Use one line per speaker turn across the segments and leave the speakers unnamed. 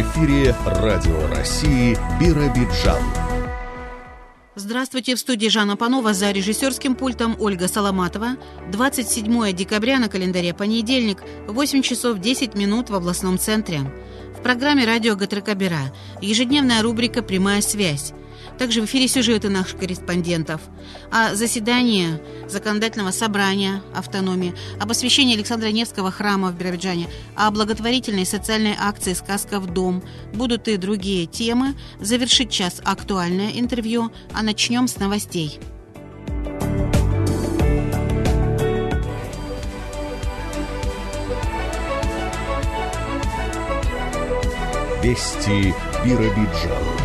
Эфире Радио России Биробиджан.
Здравствуйте, в студии Жанна Панова за режиссерским пультом Ольга Соломатова. 27 декабря на календаре понедельник, 8 часов 10 минут в областном центре. В программе «Радио ГТРК Бера» ежедневная рубрика «Прямая связь». Также в эфире сюжеты наших корреспондентов. О заседании законодательного собрания автономии, об освящении Александра Невского храма в Биробиджане, о благотворительной социальной акции «Сказка в дом». Будут и другие темы. Завершить час актуальное интервью, а начнем с новостей.
Вести Биробиджан.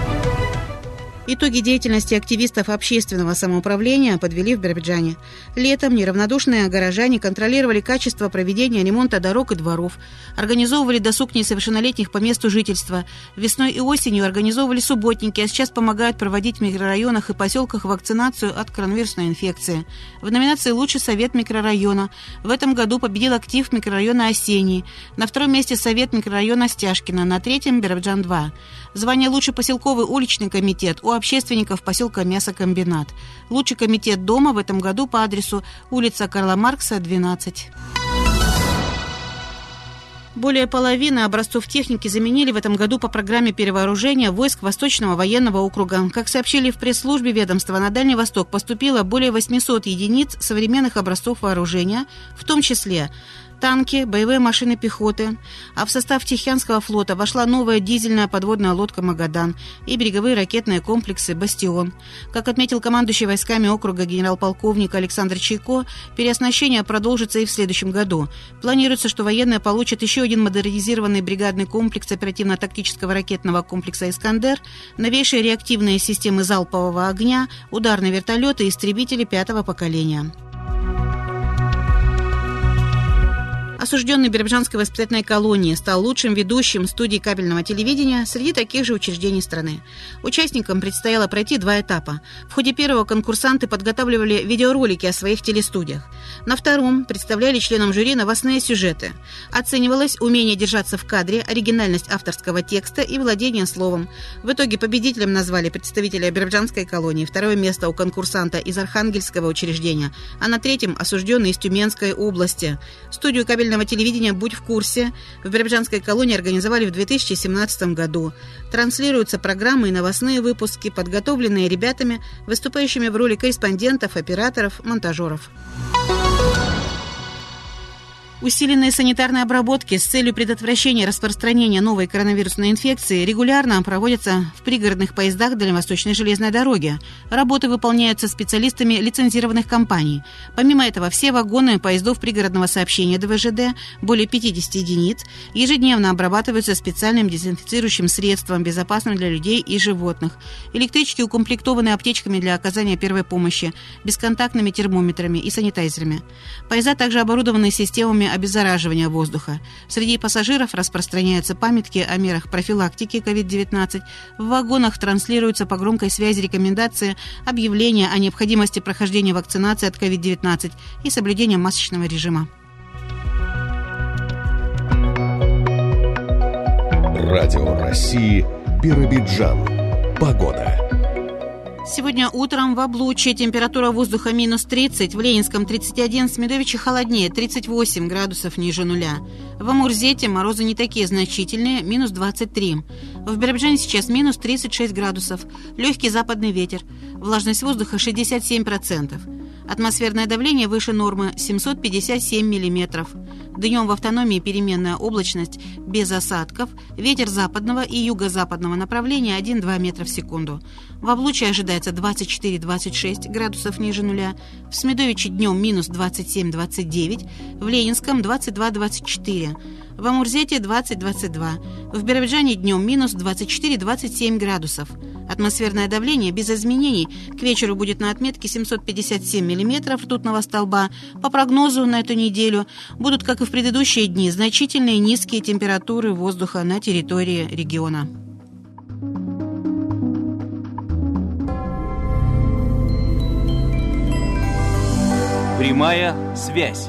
Итоги деятельности активистов общественного самоуправления подвели в Биробиджане. Летом неравнодушные горожане контролировали качество проведения ремонта дорог и дворов, организовывали досуг несовершеннолетних по месту жительства. Весной и осенью организовывали субботники, а сейчас помогают проводить в микрорайонах и поселках вакцинацию от коронавирусной инфекции. В номинации «Лучший совет микрорайона» в этом году победил актив микрорайона «Осенний». На втором месте совет микрорайона Стяжкина, на третьем – Биробиджан-2. Звание «Лучший поселковый уличный комитет» у общественников поселка Мясокомбинат. Лучший комитет дома в этом году по адресу улица Карла Маркса, 12. Более половины образцов техники заменили в этом году по программе перевооружения войск Восточного военного округа. Как сообщили в пресс-службе ведомства, на Дальний Восток поступило более 800 единиц современных образцов вооружения, в том числе танки, боевые машины пехоты, а в состав Тихоокеанского флота вошла новая дизельная подводная лодка «Магадан» и береговые ракетные комплексы «Бастион». Как отметил командующий войсками округа генерал-полковник Александр Чайко, переоснащение продолжится и в следующем году. Планируется, что военные получат еще один модернизированный бригадный комплекс оперативно-тактического ракетного комплекса «Искандер», новейшие реактивные системы залпового огня, ударные вертолеты и истребители пятого поколения. Осужденный Биробиджанской воспитательной колонии стал лучшим ведущим студии кабельного телевидения среди таких же учреждений страны. Участникам предстояло пройти два этапа. В ходе первого конкурсанты подготавливали видеоролики о своих телестудиях. На втором представляли членам жюри новостные сюжеты. Оценивалось умение держаться в кадре, оригинальность авторского текста и владение словом. В итоге победителем назвали представителя Биробиджанской колонии, второе место у конкурсанта из Архангельского учреждения, а на третьем осужденный из Тюменской области. Студию кабельного кабельного телевидения «Будь в курсе» в Биробиджанской колонии организовали в 2017 году. Транслируются программы и новостные выпуски, подготовленные ребятами, выступающими в роли корреспондентов, операторов, монтажеров. Усиленные санитарные обработки с целью предотвращения распространения новой коронавирусной инфекции регулярно проводятся в пригородных поездах Дальневосточной железной дороги. Работы выполняются специалистами лицензированных компаний. Помимо этого, все вагоны поездов пригородного сообщения ДВЖД, более 50 единиц, ежедневно обрабатываются специальным дезинфицирующим средством, безопасным для людей и животных. Электрички укомплектованы аптечками для оказания первой помощи, бесконтактными термометрами и санитайзерами. Поезда также оборудованы системами обеззараживания воздуха. Среди пассажиров распространяются памятки о мерах профилактики COVID-19. В вагонах транслируются по громкой связи рекомендации, объявления о необходимости прохождения вакцинации от COVID-19 и соблюдения масочного режима.
Радио России Биробиджан. Погода.
Сегодня утром в Облучье температура воздуха минус 30, в Ленинском 31, в Смедовиче холоднее, 38 градусов ниже нуля. В Амурзете морозы не такие значительные, минус 23. В Биробиджане сейчас минус 36 градусов, легкий западный ветер, влажность воздуха 67%. Атмосферное давление выше нормы 757 миллиметров. Днем в автономии переменная облачность без осадков, ветер западного и юго-западного направления 1-2 метра в секунду. В Облучье ожидается 24-26 градусов ниже нуля, в Смедовиче днем минус 27-29, в Ленинском 22-24, в Амурзете 20-22, в Биробиджане днем минус 24-27 градусов. Атмосферное давление без изменений к вечеру будет на отметке 757 миллиметров ртутного столба. По прогнозу на эту неделю будут, как и в предыдущие дни, значительные низкие температуры воздуха на территории региона.
Прямая связь.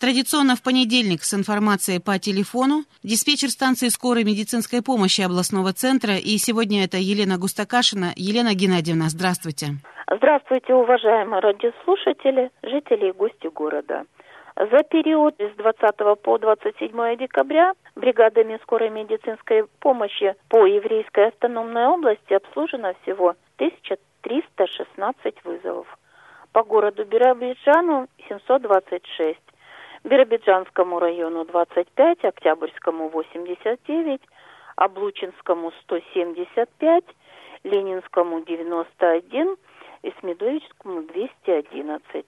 Традиционно в понедельник с информацией по телефону диспетчер станции скорой медицинской помощи областного центра. И сегодня это Елена Густакашина. Елена Геннадьевна, здравствуйте.
Здравствуйте, уважаемые радиослушатели, жители и гости города. За период с 20 по 27 декабря бригадами скорой медицинской помощи по Еврейской автономной области обслужено всего 1316 вызовов. По городу Биробиджану 726, Биробиджанскому району 25, Октябрьскому 89, Облучинскому 175, Ленинскому 91 и Смедовичскому 211.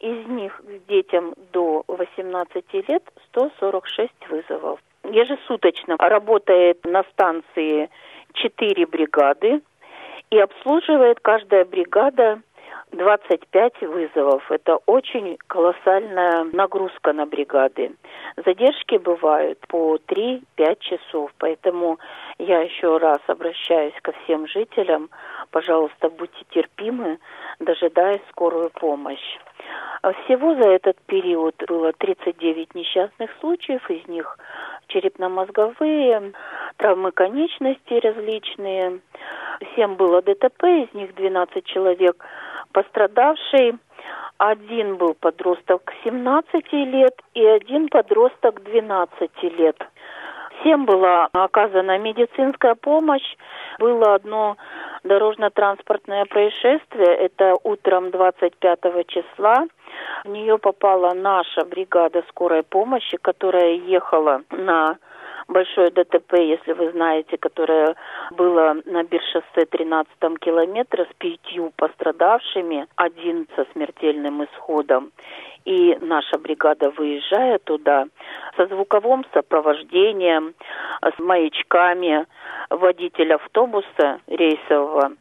Из них к детям до 18 лет 146 вызовов. Ежесуточно работает на станции 4 бригады и обслуживает каждая бригада 25 вызовов. Это очень колоссальная нагрузка на бригады. Задержки бывают по 3-5 часов, поэтому я еще раз обращаюсь ко всем жителям. Пожалуйста, будьте терпимы, дожидаясь скорую помощь. Всего за этот период было 39 несчастных случаев, из них черепно-мозговые, травмы конечностей различные. Всем было ДТП, из них 12 человек пострадавший. Один был подросток 17 лет и один подросток 12 лет. Всем была оказана медицинская помощь. Было одно дорожно-транспортное происшествие. Это утром 25 числа. В нее попала наша бригада скорой помощи, которая ехала на большое ДТП, если вы знаете, которое было на Биршоссе 13 километре с пятью пострадавшими, один со смертельным исходом. И наша бригада, выезжая туда, со звуковым сопровождением, с маячками, водитель автобуса рейсового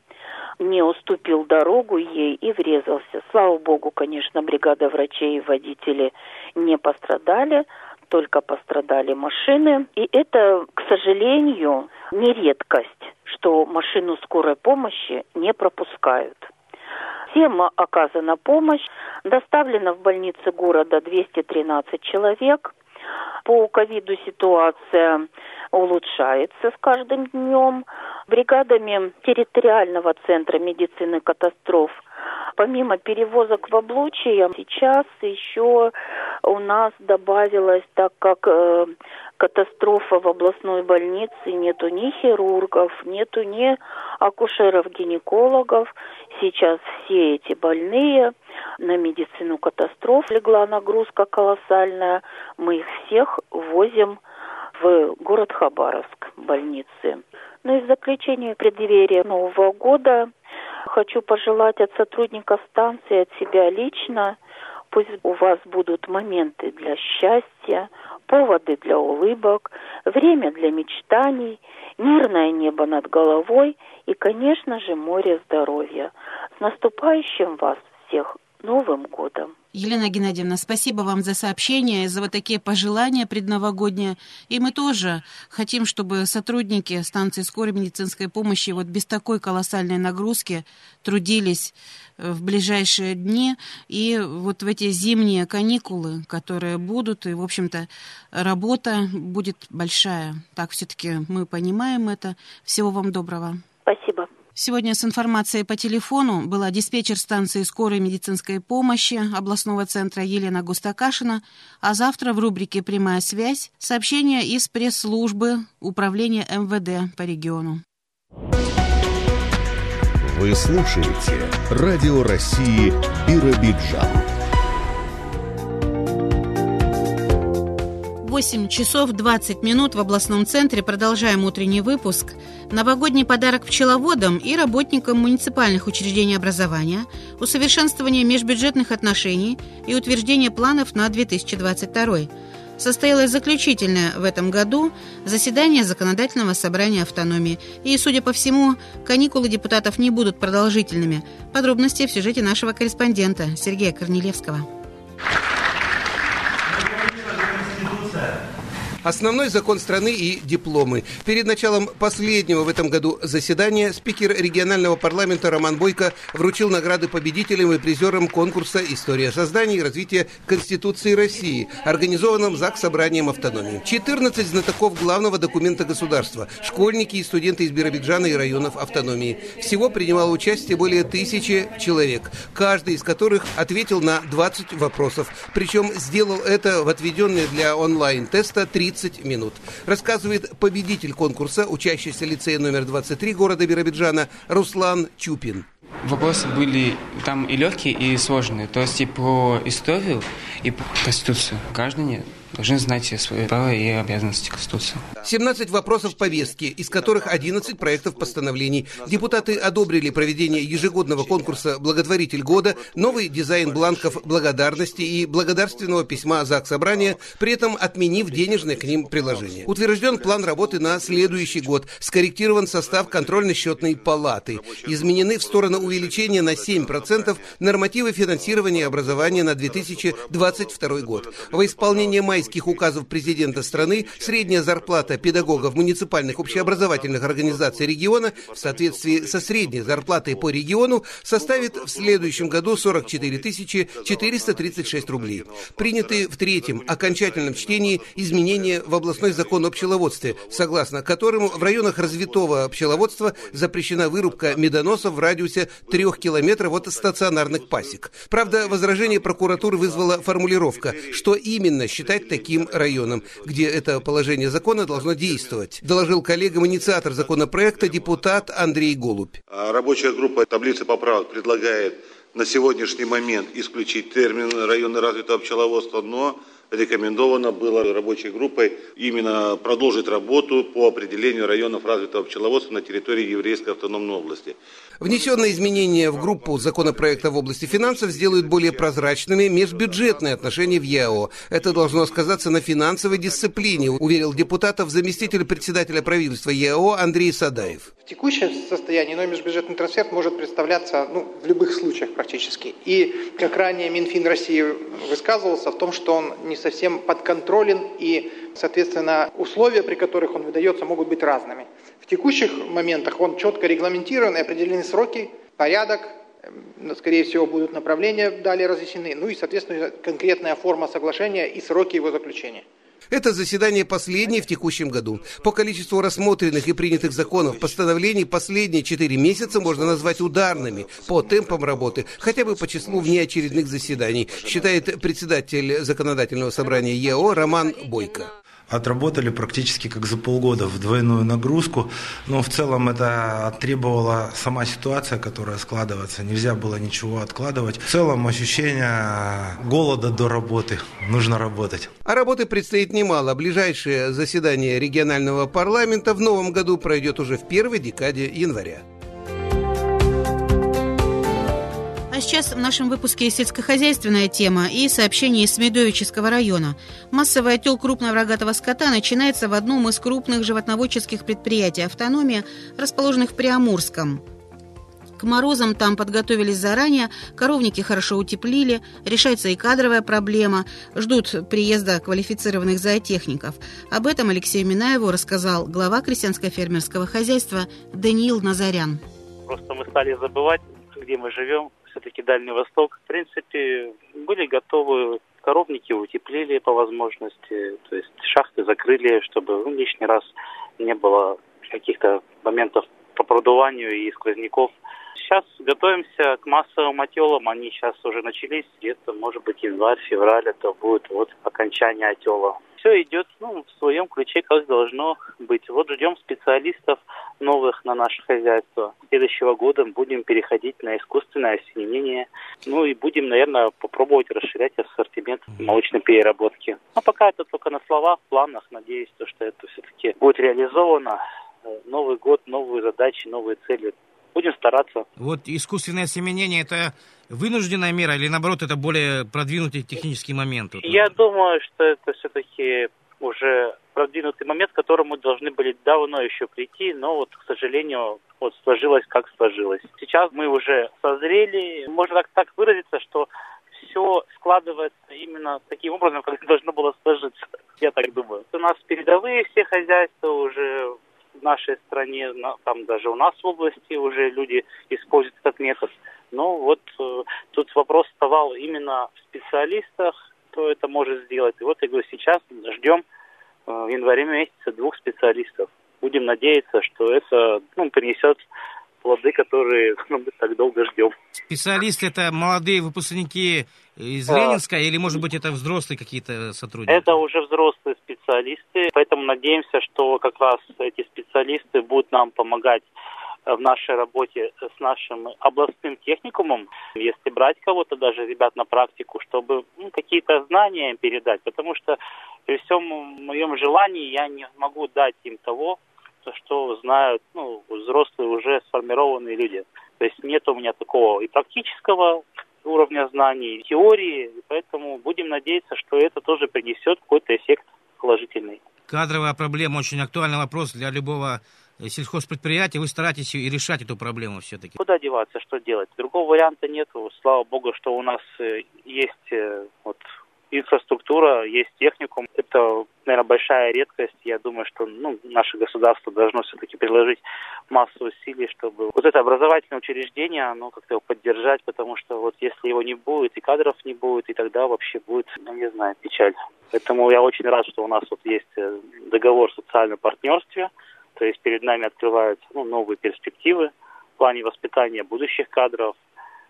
не уступил дорогу ей и врезался. Слава богу, конечно, бригада врачей и водители не пострадали, только пострадали машины. И это, к сожалению, не редкость, что машину скорой помощи не пропускают. Всем оказана помощь. Доставлено в больницы города 213 человек. По ковиду ситуация улучшается с каждым днем. Бригадами территориального центра медицины катастроф помимо перевозок в облучье, сейчас еще у нас добавилось, так как э, катастрофа в областной больнице, нету ни хирургов, нету ни акушеров-гинекологов. Сейчас все эти больные на медицину катастроф легла нагрузка колоссальная. Мы их всех возим в город Хабаровск, больницы. Ну и в заключение преддверия Нового года хочу пожелать от сотрудников станции, от себя лично, пусть у вас будут моменты для счастья, поводы для улыбок, время для мечтаний, мирное небо над головой и, конечно же, море здоровья. С наступающим вас всех Новым годом!
Елена Геннадьевна, спасибо вам за сообщение, за вот такие пожелания предновогодние. И мы тоже хотим, чтобы сотрудники станции скорой медицинской помощи вот без такой колоссальной нагрузки трудились э, в ближайшие дни и вот в эти зимние каникулы, которые будут, и, в общем-то, работа будет большая. Так все-таки мы понимаем это. Всего вам доброго.
Спасибо.
Сегодня с информацией по телефону была диспетчер станции скорой медицинской помощи областного центра Елена Густакашина, а завтра в рубрике «Прямая связь» сообщение из пресс-службы Управления МВД по региону.
Вы слушаете Радио России Биробиджан.
8 часов 20 минут в областном центре. Продолжаем утренний выпуск. Новогодний подарок пчеловодам и работникам муниципальных учреждений образования, усовершенствование межбюджетных отношений и утверждение планов на 2022 состоялось заключительное в этом году заседание Законодательного собрания автономии. И, судя по всему, каникулы депутатов не будут продолжительными. Подробности в сюжете нашего корреспондента Сергея Корнелевского.
Основной закон страны и дипломы. Перед началом последнего в этом году заседания спикер регионального парламента Роман Бойко вручил награды победителям и призерам конкурса «История создания и развития Конституции России», организованном ЗАГС Собранием автономии. 14 знатоков главного документа государства, школьники и студенты из Биробиджана и районов автономии. Всего принимало участие более тысячи человек, каждый из которых ответил на 20 вопросов. Причем сделал это в отведенные для онлайн-теста 30 минут. Рассказывает победитель конкурса, учащийся лицея номер 23 города Биробиджана Руслан Чупин.
Вопросы были там и легкие, и сложные. То есть и про историю, и про Конституцию. Граждане должны знать свои права и обязанности Конституции.
17 вопросов повестки, из которых 11 проектов постановлений. Депутаты одобрили проведение ежегодного конкурса «Благотворитель года», новый дизайн бланков благодарности и благодарственного письма ЗАГС Собрания, при этом отменив денежное к ним приложение. Утвержден план работы на следующий год, скорректирован состав контрольно-счетной палаты, изменены в сторону увеличения на 7% нормативы финансирования образования на 2022 год. Во исполнение майских майских указов президента страны средняя зарплата педагогов муниципальных общеобразовательных организаций региона в соответствии со средней зарплатой по региону составит в следующем году 44 436 рублей. Приняты в третьем окончательном чтении изменения в областной закон о пчеловодстве, согласно которому в районах развитого пчеловодства запрещена вырубка медоносов в радиусе трех километров от стационарных пасек. Правда, возражение прокуратуры вызвала формулировка, что именно считать таким районом, где это положение закона должно действовать, доложил коллегам инициатор законопроекта депутат Андрей Голубь.
А рабочая группа таблицы поправок предлагает на сегодняшний момент исключить термин района развитого пчеловодства, но рекомендовано было рабочей группой именно продолжить работу по определению районов развитого пчеловодства на территории Еврейской автономной области.
Внесенные изменения в группу законопроекта в области финансов сделают более прозрачными межбюджетные отношения в ЯО. Это должно сказаться на финансовой дисциплине, уверил депутатов заместитель председателя правительства ЯО Андрей Садаев.
В текущем состоянии иной межбюджетный трансфер может представляться ну, в любых случаях практически. И, как ранее Минфин России высказывался в том, что он не совсем подконтролен и, соответственно, условия, при которых он выдается, могут быть разными. В текущих моментах он четко регламентирован и определены сроки, порядок, скорее всего, будут направления далее разъяснены, ну и, соответственно, конкретная форма соглашения и сроки его заключения.
Это заседание последнее в текущем году. По количеству рассмотренных и принятых законов, постановлений последние четыре месяца можно назвать ударными по темпам работы, хотя бы по числу внеочередных заседаний, считает председатель законодательного собрания ЕО Роман Бойко
отработали практически как за полгода в двойную нагрузку. Но в целом это требовала сама ситуация, которая складывается. Нельзя было ничего откладывать. В целом ощущение голода до работы. Нужно работать.
А работы предстоит немало. Ближайшее заседание регионального парламента в новом году пройдет уже в первой декаде января.
А сейчас в нашем выпуске сельскохозяйственная тема и сообщение из Смедовического района. Массовый отел крупного рогатого скота начинается в одном из крупных животноводческих предприятий «Автономия», расположенных в Приамурском. К морозам там подготовились заранее, коровники хорошо утеплили, решается и кадровая проблема, ждут приезда квалифицированных зоотехников. Об этом Алексею Минаеву рассказал глава крестьянско-фермерского хозяйства Даниил Назарян.
Просто мы стали забывать, где мы живем, все-таки Дальний Восток, в принципе, были готовы коровники утеплили по возможности, то есть шахты закрыли, чтобы ну, лишний раз не было каких-то моментов по продуванию и сквозняков. Сейчас готовимся к массовым отелам, они сейчас уже начались, где-то, может быть, январь, февраль, это будет вот окончание отела все идет ну, в своем ключе, как должно быть. Вот ждем специалистов новых на наше хозяйство. Следующего года будем переходить на искусственное осенение. Ну и будем, наверное, попробовать расширять ассортимент молочной переработки. Но пока это только на словах, планах. Надеюсь, то, что это все-таки будет реализовано. Э, Новый год, новые задачи, новые цели. Будем стараться.
Вот искусственное осеменение – это вынужденная мера или, наоборот, это более продвинутый технический момент?
Я думаю, что это все-таки уже продвинутый момент, к которому должны были давно еще прийти, но вот, к сожалению, вот сложилось, как сложилось. Сейчас мы уже созрели, можно так, так выразиться, что все складывается именно таким образом, как должно было сложиться. Я так думаю. У нас передовые все хозяйства уже в нашей стране, там даже у нас в области уже люди используют этот метод. Но вот э, тут вопрос вставал именно в специалистах, кто это может сделать. И вот я говорю, сейчас ждем э, в январе месяце двух специалистов. Будем надеяться, что это ну, принесет плоды, которые ну, мы так долго ждем.
Специалисты это молодые выпускники из а, Ленинска или, может быть, это взрослые какие-то сотрудники?
Это уже взрослые специалисты, поэтому надеемся, что как раз эти специалисты будут нам помогать в нашей работе с нашим областным техникумом, если брать кого-то, даже ребят на практику, чтобы ну, какие-то знания им передать, потому что при всем моем желании я не могу дать им того, что знают ну, взрослые уже сформированные люди. То есть нет у меня такого и практического уровня знаний, и теории, поэтому будем надеяться, что это тоже принесет какой-то эффект положительный.
Кадровая проблема очень актуальный вопрос для любого сельхозпредприятия. Вы стараетесь и решать эту проблему все-таки.
Куда деваться, что делать? Другого варианта нет. Слава богу, что у нас э, есть э, вот инфраструктура, есть техникум. Это, наверное, большая редкость. Я думаю, что ну, наше государство должно все-таки приложить массу усилий, чтобы вот это образовательное учреждение, оно как-то его поддержать, потому что вот если его не будет, и кадров не будет, и тогда вообще будет, ну, не знаю, печаль. Поэтому я очень рад, что у нас вот есть э, договор о социальном партнерстве, то есть перед нами открываются ну, новые перспективы в плане воспитания будущих кадров,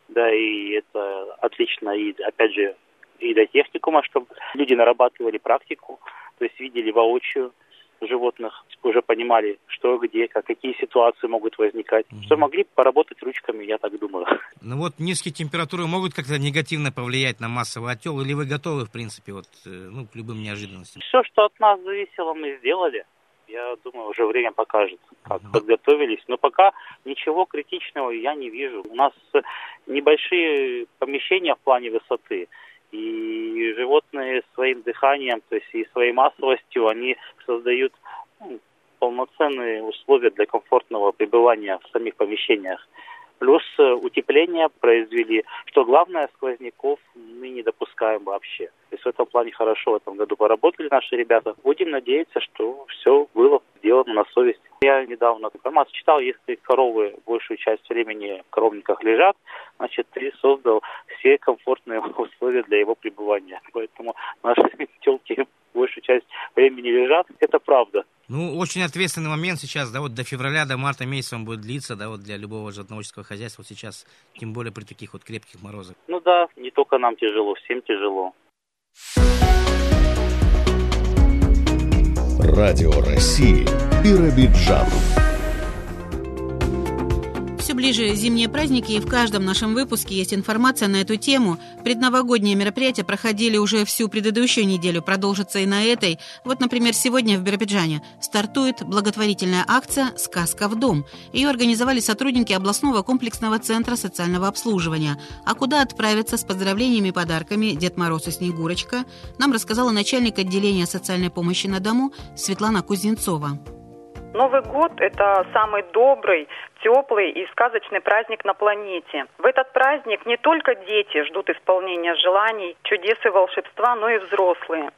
да, и это отлично, и опять же и до техникума, чтобы люди нарабатывали практику, то есть видели воочию животных, уже понимали, что, где, как, какие ситуации могут возникать, угу. что могли поработать ручками, я так думаю.
Ну вот низкие температуры могут как-то негативно повлиять на массовый отел, или вы готовы, в принципе, вот, э, ну, к любым неожиданностям?
Все, что от нас зависело, мы сделали. Я думаю, уже время покажет, как угу. подготовились. Но пока ничего критичного я не вижу. У нас небольшие помещения в плане высоты. И животные своим дыханием, то есть и своей массовостью, они создают полноценные условия для комфортного пребывания в самих помещениях. Плюс э, утепление произвели. Что главное, сквозняков мы не допускаем вообще. То есть в этом плане хорошо в этом году поработали наши ребята. Будем надеяться, что все было сделано на совесть. Я недавно информацию читал, если коровы большую часть времени в коровниках лежат, значит, ты создал все комфортные условия для его пребывания. Поэтому наши телки большую часть времени лежат. Это правда.
Ну, очень ответственный момент сейчас, да, вот до февраля, до марта месяца он будет длиться, да, вот для любого животноводческого хозяйства вот сейчас, тем более при таких вот крепких морозах.
Ну да, не только нам тяжело, всем тяжело.
Радио России. Биробиджан
ближе зимние праздники, и в каждом нашем выпуске есть информация на эту тему. Предновогодние мероприятия проходили уже всю предыдущую неделю, продолжатся и на этой. Вот, например, сегодня в Биробиджане стартует благотворительная акция «Сказка в дом». Ее организовали сотрудники областного комплексного центра социального обслуживания. А куда отправиться с поздравлениями и подарками Дед Мороз и Снегурочка, нам рассказала начальник отделения социальной помощи на дому Светлана Кузнецова.
Новый год – это самый добрый, теплый и сказочный праздник на планете. В этот праздник не только дети ждут исполнения желаний, чудес и волшебства, но и взрослые.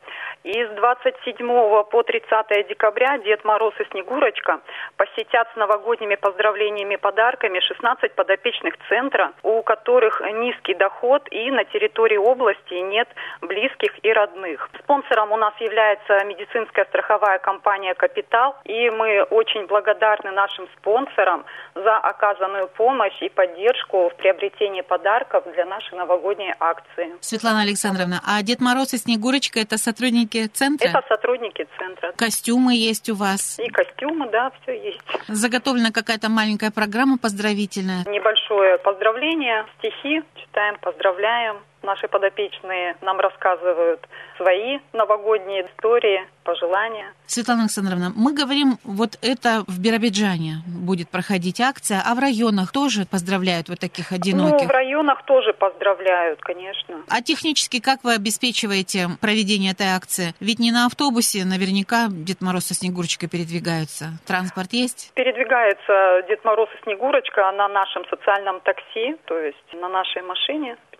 И с 27 по 30 декабря Дед Мороз и Снегурочка посетят с новогодними поздравлениями и подарками 16 подопечных центра, у которых низкий доход и на территории области нет близких и родных. Спонсором у нас является медицинская страховая компания «Капитал», и мы очень благодарны нашим спонсорам за оказанную помощь и поддержку в приобретении подарков для нашей новогодней акции.
Светлана Александровна, а Дед Мороз и Снегурочка – это сотрудники центра?
Это сотрудники центра.
Костюмы есть у вас?
И костюмы, да, все есть.
Заготовлена какая-то маленькая программа поздравительная?
Небольшое поздравление, стихи читаем, поздравляем. Наши подопечные нам рассказывают свои новогодние истории, пожелания.
Светлана Александровна, мы говорим, вот это в Биробиджане будет проходить акция, а в районах тоже поздравляют вот таких одиноких?
Ну, в районах тоже поздравляют, конечно.
А технически как вы обеспечиваете проведение этой акции? Ведь не на автобусе наверняка Дед Мороз со Снегурочкой передвигаются. Транспорт есть?
Передвигается Дед Мороз и Снегурочка на нашем социальном такси, то есть на нашей машине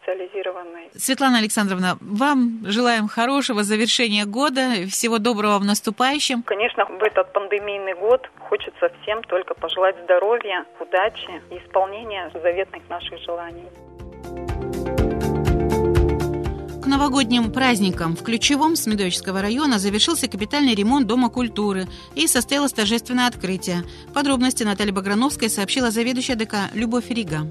специализированной.
Светлана Александровна, вам желаем хорошего завершения года, всего доброго в наступающем.
Конечно, в этот пандемийный год хочется всем только пожелать здоровья, удачи и исполнения заветных наших желаний.
К новогодним праздникам в Ключевом Смедовического района завершился капитальный ремонт Дома культуры и состоялось торжественное открытие. Подробности Наталья Баграновская сообщила заведующая ДК Любовь Рига.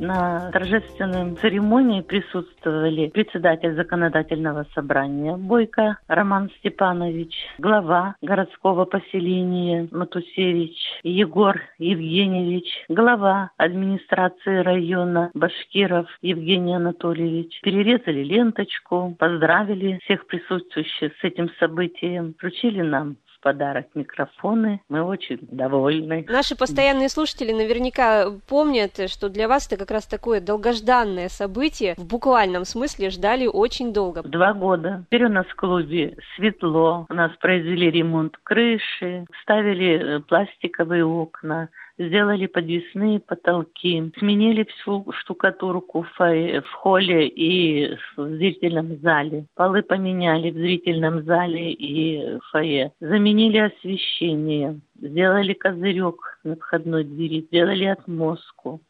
На торжественной церемонии присутствовали председатель законодательного собрания Бойко Роман Степанович, глава городского поселения Матусевич Егор Евгеньевич, глава администрации района Башкиров Евгений Анатольевич. Перерезали ленточку, поздравили всех присутствующих с этим событием, вручили нам подарок микрофоны. Мы очень довольны.
Наши постоянные слушатели наверняка помнят, что для вас это как раз такое долгожданное событие. В буквальном смысле ждали очень долго.
Два года. Теперь у нас в клубе светло. У нас произвели ремонт крыши, ставили э, пластиковые окна сделали подвесные потолки, сменили всю штукатурку в, холле и в зрительном зале, полы поменяли в зрительном зале и фойе, заменили освещение, сделали козырек на входной двери, сделали отмостку,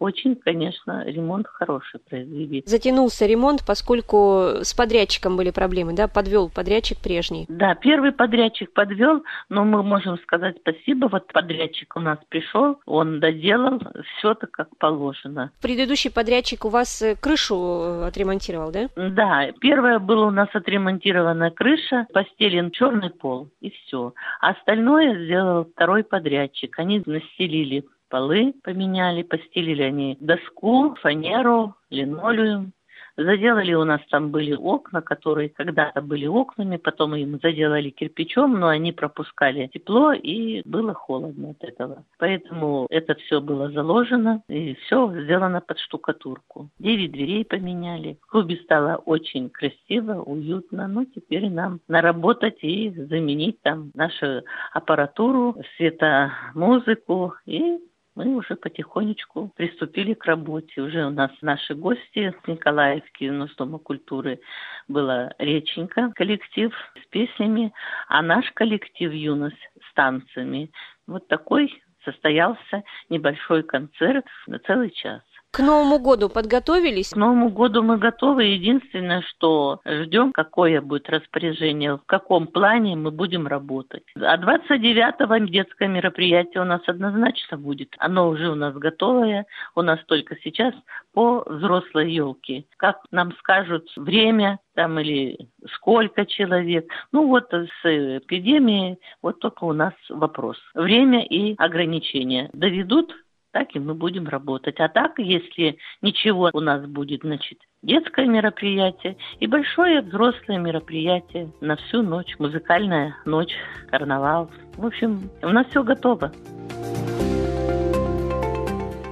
очень, конечно, ремонт хороший произвели.
Затянулся ремонт, поскольку с подрядчиком были проблемы, да? Подвел подрядчик прежний.
Да, первый подрядчик подвел, но мы можем сказать спасибо. Вот подрядчик у нас пришел, он доделал все так, как положено.
Предыдущий подрядчик у вас э, крышу э, отремонтировал, да?
Да, первое было у нас отремонтированная крыша, постелен черный пол и все. А остальное сделал второй подрядчик. Они настелили полы поменяли, постелили они доску, фанеру, линолеум. Заделали у нас там были окна, которые когда-то были окнами, потом им заделали кирпичом, но они пропускали тепло и было холодно от этого. Поэтому это все было заложено и все сделано под штукатурку. Девять дверей поменяли. В клубе стало очень красиво, уютно. Ну, теперь нам наработать и заменить там нашу аппаратуру, светомузыку и мы уже потихонечку приступили к работе. Уже у нас наши гости с Николаевки, у нас Дома культуры была Реченька, коллектив с песнями, а наш коллектив «Юность» с танцами. Вот такой состоялся небольшой концерт на целый час.
К Новому году подготовились?
К Новому году мы готовы. Единственное, что ждем, какое будет распоряжение, в каком плане мы будем работать. А 29-го детское мероприятие у нас однозначно будет. Оно уже у нас готовое. У нас только сейчас по взрослой елке. Как нам скажут время, там или сколько человек. Ну вот с эпидемией вот только у нас вопрос. Время и ограничения доведут так и мы будем работать. А так, если ничего у нас будет, значит, детское мероприятие и большое взрослое мероприятие на всю ночь, музыкальная ночь, карнавал. В общем, у нас все готово.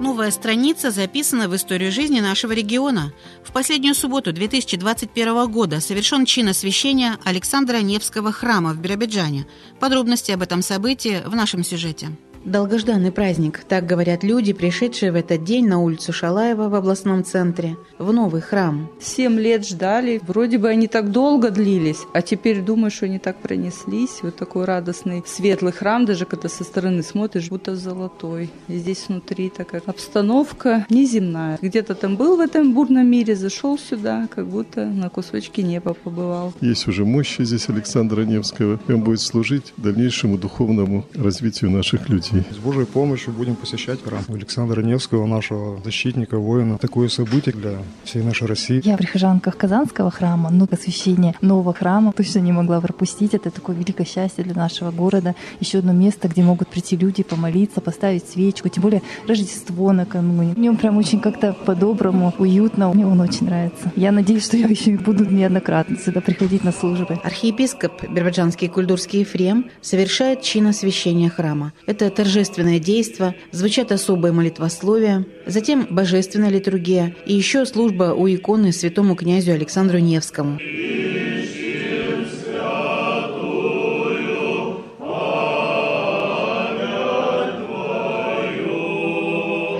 Новая страница записана в историю жизни нашего региона. В последнюю субботу 2021 года совершен чин освящения Александра Невского храма в Биробиджане. Подробности об этом событии в нашем сюжете. Долгожданный праздник, так говорят люди, пришедшие в этот день на улицу Шалаева в областном центре, в новый храм.
Семь лет ждали, вроде бы они так долго длились, а теперь думаю, что они так пронеслись. Вот такой радостный, светлый храм, даже когда со стороны смотришь, будто золотой. И здесь внутри такая обстановка неземная. Где-то там был в этом бурном мире, зашел сюда, как будто на кусочке неба побывал.
Есть уже мощь здесь Александра Невского, и он будет служить дальнейшему духовному развитию наших людей.
С Божьей помощью будем посещать храм Александра Невского, нашего защитника, воина. Такое событие для всей нашей России.
Я прихожанка Казанского храма, но освящение нового храма точно не могла пропустить. Это такое великое счастье для нашего города. Еще одно место, где могут прийти люди, помолиться, поставить свечку. Тем более Рождество накануне. В нем прям очень как-то по-доброму, уютно. Мне он очень нравится. Я надеюсь, что я еще буду неоднократно сюда приходить на службы.
Архиепископ Биробиджанский Кульдурский Ефрем совершает чин освящения храма. Это торжественное действо, звучат особые молитвословия, затем божественная литургия и еще служба у иконы святому князю Александру Невскому.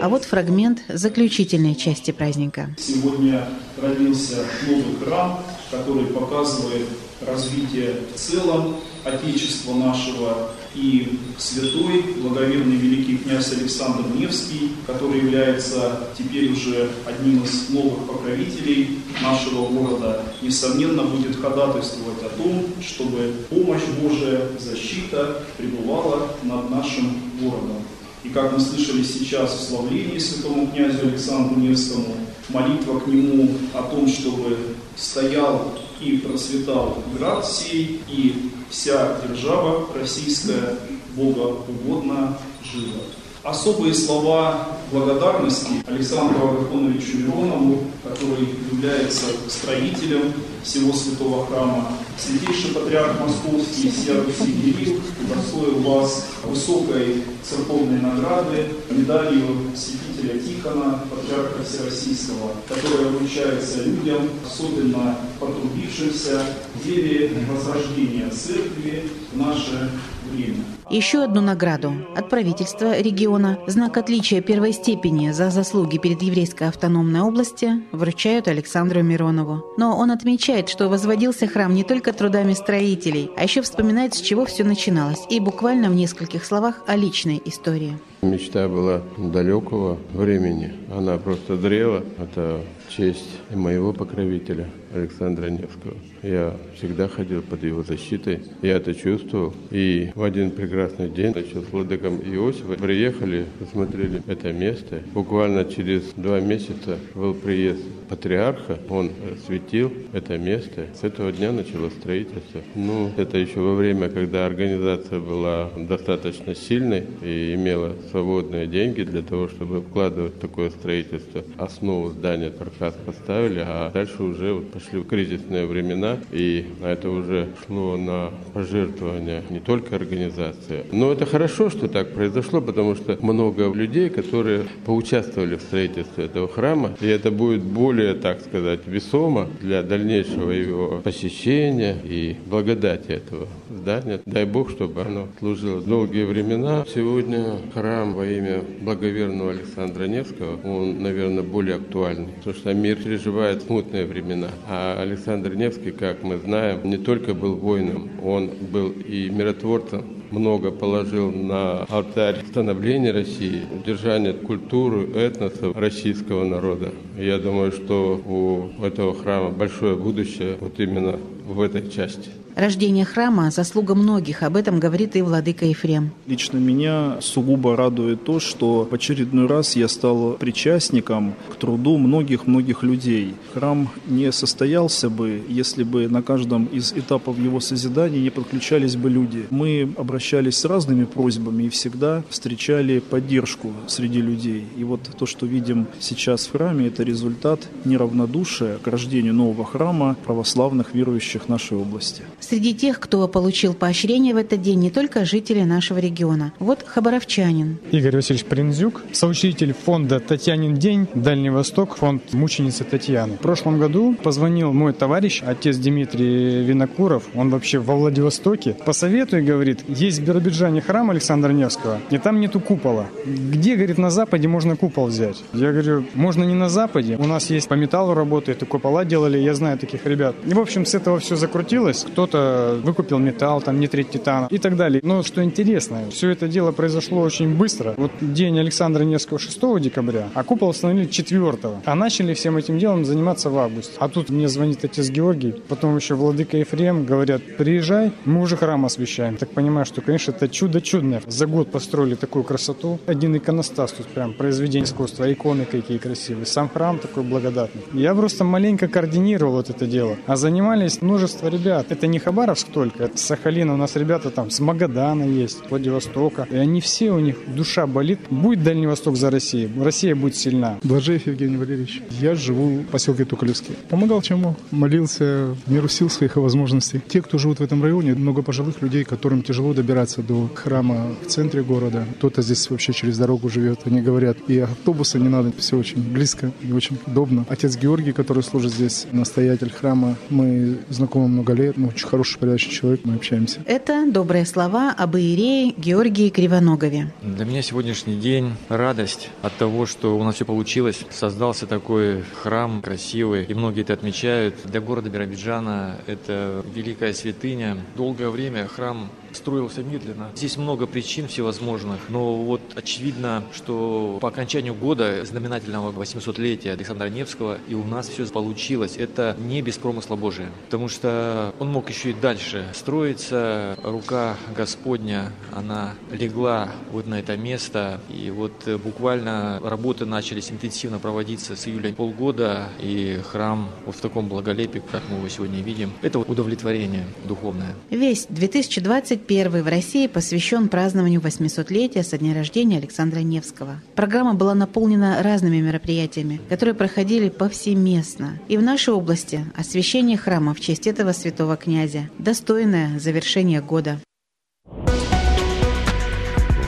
А вот фрагмент заключительной части праздника.
Сегодня родился новый храм, который показывает развитие в целом Отечества нашего и святой, благоверный великий князь Александр Невский, который является теперь уже одним из новых покровителей нашего города, несомненно будет ходатайствовать о том, чтобы помощь Божия, защита пребывала над нашим городом. И как мы слышали сейчас в славлении святому князю Александру Невскому, молитва к нему о том, чтобы стоял и процветал град сей, и вся держава российская богоугодно жила. Особые слова благодарности Александру Агафоновичу Миронову, который является строителем всего святого храма, Святейший Патриарх Московский Сия Руси Кирилл удостоил вас высокой церковной награды, медалью святителя Тихона, Патриарха Всероссийского, которая вручается людям, особенно потрудившимся в деле возрождения церкви в наше время.
Еще одну награду от правительства региона, знак отличия первой степени за заслуги перед еврейской автономной областью, вручают Александру Миронову. Но он отмечает, что возводился храм не только трудами строителей, а еще вспоминает, с чего все начиналось, и буквально в нескольких словах о личной истории.
Мечта была далекого времени. Она просто зрела. Это честь моего покровителя Александра Невского. Я всегда ходил под его защитой. Я это чувствовал. И в один прекрасный день значит, с владыком Иосифа приехали, посмотрели это место. Буквально через два месяца был приезд патриарха. Он светил это место. С этого дня началось строительство. Ну, это еще во время, когда организация была достаточно сильной и имела свободные деньги для того, чтобы вкладывать такое строительство. Основу здания Таркас поставили, а дальше уже вот пошли кризисные времена, и это уже шло на пожертвования не только организации. Но это хорошо, что так произошло, потому что много людей, которые поучаствовали в строительстве этого храма, и это будет более, так сказать, весомо для дальнейшего его посещения и благодати этого здания. Дай Бог, чтобы оно служило долгие времена. Сегодня храм во имя благоверного Александра Невского, он, наверное, более актуальный, потому что мир переживает смутные времена. А Александр Невский, как мы знаем, не только был воином, он был и миротворцем, много положил на алтарь становления России, удержания культуры, этноса российского народа. Я думаю, что у этого храма большое будущее вот именно в этой части.
Рождение храма – заслуга многих, об этом говорит и владыка Ефрем.
Лично меня сугубо радует то, что в очередной раз я стал причастником к труду многих-многих людей. Храм не состоялся бы, если бы на каждом из этапов его созидания не подключались бы люди. Мы обращались с разными просьбами и всегда встречали поддержку среди людей. И вот то, что видим сейчас в храме, это результат неравнодушия к рождению нового храма православных верующих нашей области.
Среди тех, кто получил поощрение в этот день, не только жители нашего региона. Вот хабаровчанин.
Игорь Васильевич Принзюк, соучредитель фонда «Татьянин день», Дальний Восток, фонд мученицы Татьяны. В прошлом году позвонил мой товарищ, отец Дмитрий Винокуров, он вообще во Владивостоке. Посоветуй, говорит, есть в Биробиджане храм Александра Невского, и там нету купола. Где, говорит, на Западе можно купол взять? Я говорю, можно не на Западе, у нас есть по металлу работает, и купола делали, я знаю таких ребят. И, в общем, с этого все закрутилось. Кто-то кто-то выкупил металл, там, нитрит титана и так далее. Но что интересно, все это дело произошло очень быстро. Вот день Александра Невского 6 декабря, а купол установили 4 а начали всем этим делом заниматься в августе. А тут мне звонит отец Георгий, потом еще владыка Ефрем, говорят, приезжай, мы уже храм освещаем. Так понимаю, что, конечно, это чудо чудное. За год построили такую красоту. Один иконостас тут прям произведение искусства, иконы какие красивые. Сам храм такой благодатный. Я просто маленько координировал вот это дело. А занимались множество ребят. Это не Хабаровск только, это Сахалина. У нас ребята там с Магадана есть, Владивостока. И они все, у них душа болит. Будет Дальний Восток за Россию. Россия будет сильна.
Блажеев Евгений Валерьевич. Я живу в поселке Тукалевский. Помогал чем мог. Молился в меру сил своих и возможностей. Те, кто живут в этом районе, много пожилых людей, которым тяжело добираться до храма в центре города. Кто-то здесь вообще через дорогу живет. Они говорят, и автобуса не надо, все очень близко и очень удобно. Отец Георгий, который служит здесь, настоятель храма, мы знакомы много лет, мы очень очень хороший, порядочный человек, мы общаемся.
Это добрые слова об Иерее Георгии Кривоногове.
Для меня сегодняшний день радость от того, что у нас все получилось. Создался такой храм красивый, и многие это отмечают. Для города Биробиджана это великая святыня. Долгое время храм строился медленно. Здесь много причин всевозможных, но вот очевидно, что по окончанию года знаменательного 800-летия Александра Невского и у нас все получилось. Это не без промысла Божия, потому что он мог еще и дальше строиться. Рука Господня, она легла вот на это место, и вот буквально работы начались интенсивно проводиться с июля полгода, и храм вот в таком благолепии, как мы его сегодня видим, это удовлетворение духовное.
Весь 2020 первый в России посвящен празднованию 800-летия со дня рождения Александра Невского. Программа была наполнена разными мероприятиями, которые проходили повсеместно. И в нашей области освящение храма в честь этого святого князя – достойное завершение года.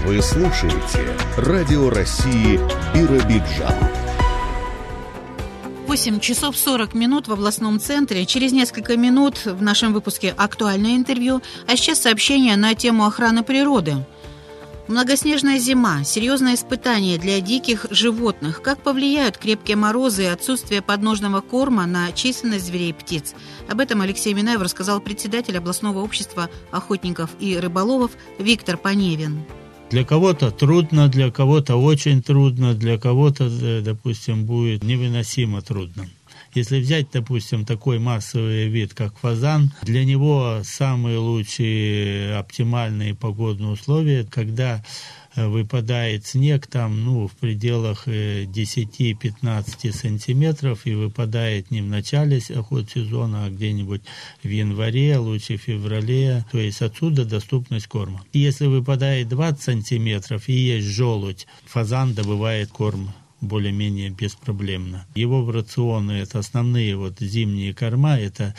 Вы слушаете Радио России Биробиджан.
8 часов 40 минут в областном центре. Через несколько минут в нашем выпуске актуальное интервью, а сейчас сообщение на тему охраны природы. Многоснежная зима – серьезное испытание для диких животных. Как повлияют крепкие морозы и отсутствие подножного корма на численность зверей и птиц? Об этом Алексей Минаев рассказал председатель областного общества охотников и рыболовов Виктор Поневин.
Для кого-то трудно, для кого-то очень трудно, для кого-то, э, допустим, будет невыносимо трудно. Если взять, допустим, такой массовый вид, как фазан, для него самые лучшие оптимальные погодные условия, когда выпадает снег там, ну, в пределах 10-15 э, сантиметров и выпадает не в начале охот сезона, а где-нибудь в январе, лучше в феврале. То есть отсюда доступность корма. Если выпадает 20 сантиметров и есть желудь, фазан добывает корм более-менее беспроблемно. Его в рационы это основные вот зимние корма, это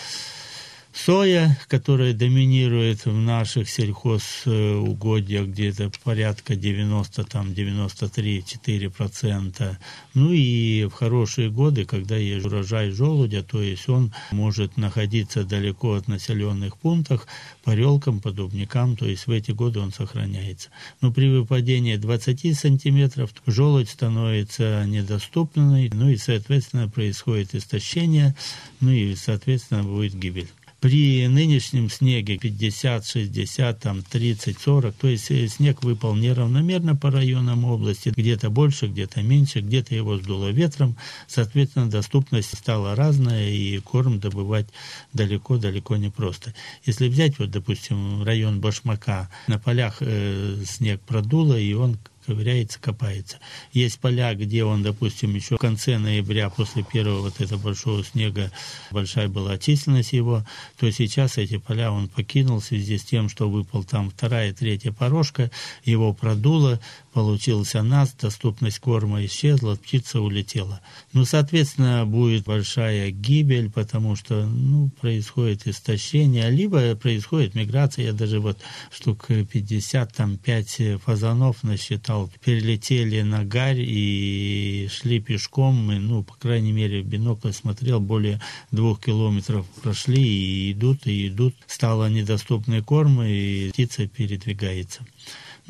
Соя, которая доминирует в наших сельхозугодьях где-то порядка 90, там 93-4%. Ну и в хорошие годы, когда есть урожай желудя, то есть он может находиться далеко от населенных пунктов, по релкам, по дубникам, то есть в эти годы он сохраняется. Но при выпадении 20 сантиметров желудь становится недоступной, ну и, соответственно, происходит истощение, ну и, соответственно, будет гибель при нынешнем снеге 50, 60, там 30, 40, то есть э, снег выпал неравномерно по районам области, где-то больше, где-то меньше, где-то его сдуло ветром, соответственно, доступность стала разная, и корм добывать далеко-далеко не просто. Если взять, вот, допустим, район Башмака, на полях э, снег продуло, и он ковыряется, копается. Есть поля, где он, допустим, еще в конце ноября, после первого вот этого большого снега, большая была численность его, то сейчас эти поля он покинул в связи с тем, что выпал там вторая, третья порожка, его продуло, получился нас, доступность корма исчезла, птица улетела. Ну, соответственно, будет большая гибель, потому что ну, происходит истощение, либо происходит миграция. Я даже вот штук 50, там 5 фазанов насчитал, перелетели на гарь и шли пешком. Мы, ну, по крайней мере, в бинокль смотрел, более двух километров прошли и идут, и идут. Стало недоступный корм, и птица передвигается.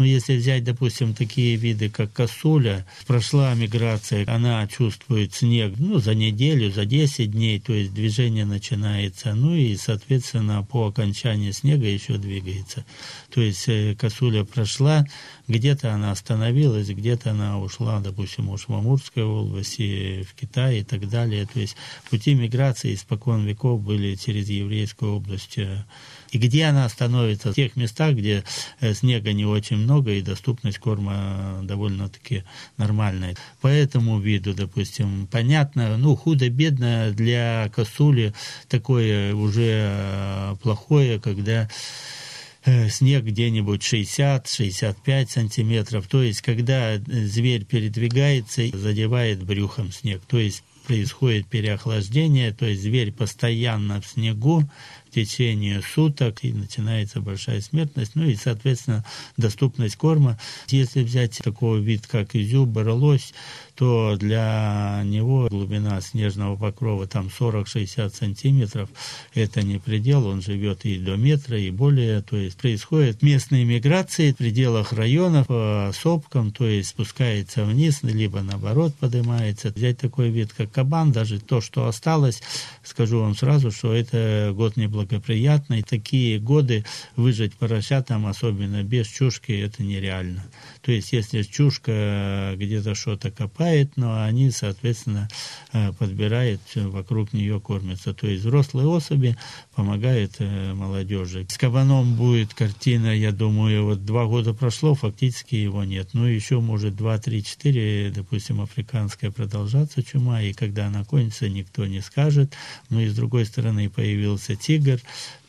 Но если взять, допустим, такие виды, как косуля, прошла миграция, она чувствует снег ну, за неделю, за 10 дней, то есть движение начинается, ну и, соответственно, по окончании снега еще двигается. То есть э, косуля прошла, где-то она остановилась, где-то она ушла, допустим, уж в Амурской области, в Китай и так далее. То есть пути миграции испокон веков были через еврейскую область э, и где она становится? В тех местах, где э, снега не очень много и доступность корма довольно-таки нормальная. По этому виду, допустим, понятно, ну, худо-бедно для косули такое уже э, плохое, когда э, снег где-нибудь 60-65 сантиметров. То есть, когда зверь передвигается, задевает брюхом снег. То есть, происходит переохлаждение, то есть зверь постоянно в снегу, течение суток, и начинается большая смертность, ну и, соответственно, доступность корма. Если взять такой вид, как изюм, боролось, то для него глубина снежного покрова там 40-60 сантиметров, это не предел, он живет и до метра, и более, то есть происходит местные миграции в пределах районов по сопкам, то есть спускается вниз, либо наоборот поднимается. Взять такой вид, как кабан, даже то, что осталось, скажу вам сразу, что это год неблагоприятный. Такие годы выжить поросятам, особенно без чушки, это нереально. То есть, если чушка где-то что-то копает, но они, соответственно, э, подбирают, вокруг нее кормятся. То есть, взрослые особи помогают э, молодежи. С кабаном будет картина, я думаю, вот два года прошло, фактически его нет. Ну, еще, может, два, три, четыре, допустим, африканская продолжаться чума, и когда она кончится, никто не скажет. Но и с другой стороны появился тигр,